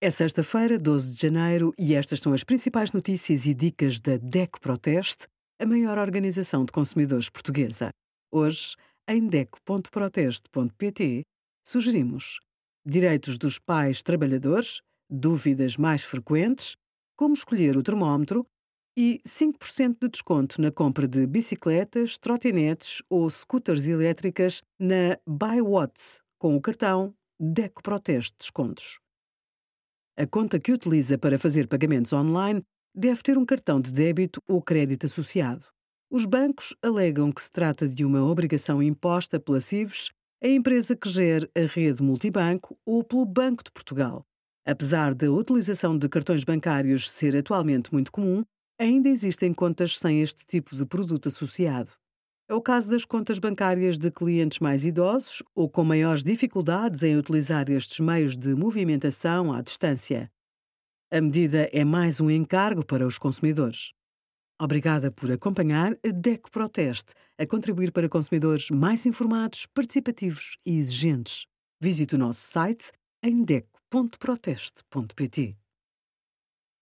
É sexta-feira, 12 de janeiro, e estas são as principais notícias e dicas da DECO Proteste, a maior organização de consumidores portuguesa. Hoje, em DECO.proteste.pt, sugerimos direitos dos pais trabalhadores, dúvidas mais frequentes, como escolher o termómetro e 5% de desconto na compra de bicicletas, trotinetes ou scooters elétricas na Buy com o cartão DECO Proteste Descontos. A conta que utiliza para fazer pagamentos online deve ter um cartão de débito ou crédito associado. Os bancos alegam que se trata de uma obrigação imposta pela CIBS, a empresa que gera a rede multibanco, ou pelo Banco de Portugal. Apesar da utilização de cartões bancários ser atualmente muito comum, ainda existem contas sem este tipo de produto associado. É o caso das contas bancárias de clientes mais idosos ou com maiores dificuldades em utilizar estes meios de movimentação à distância. A medida é mais um encargo para os consumidores. Obrigada por acompanhar a DECO Proteste, a contribuir para consumidores mais informados, participativos e exigentes. Visite o nosso site em deco.proteste.pt.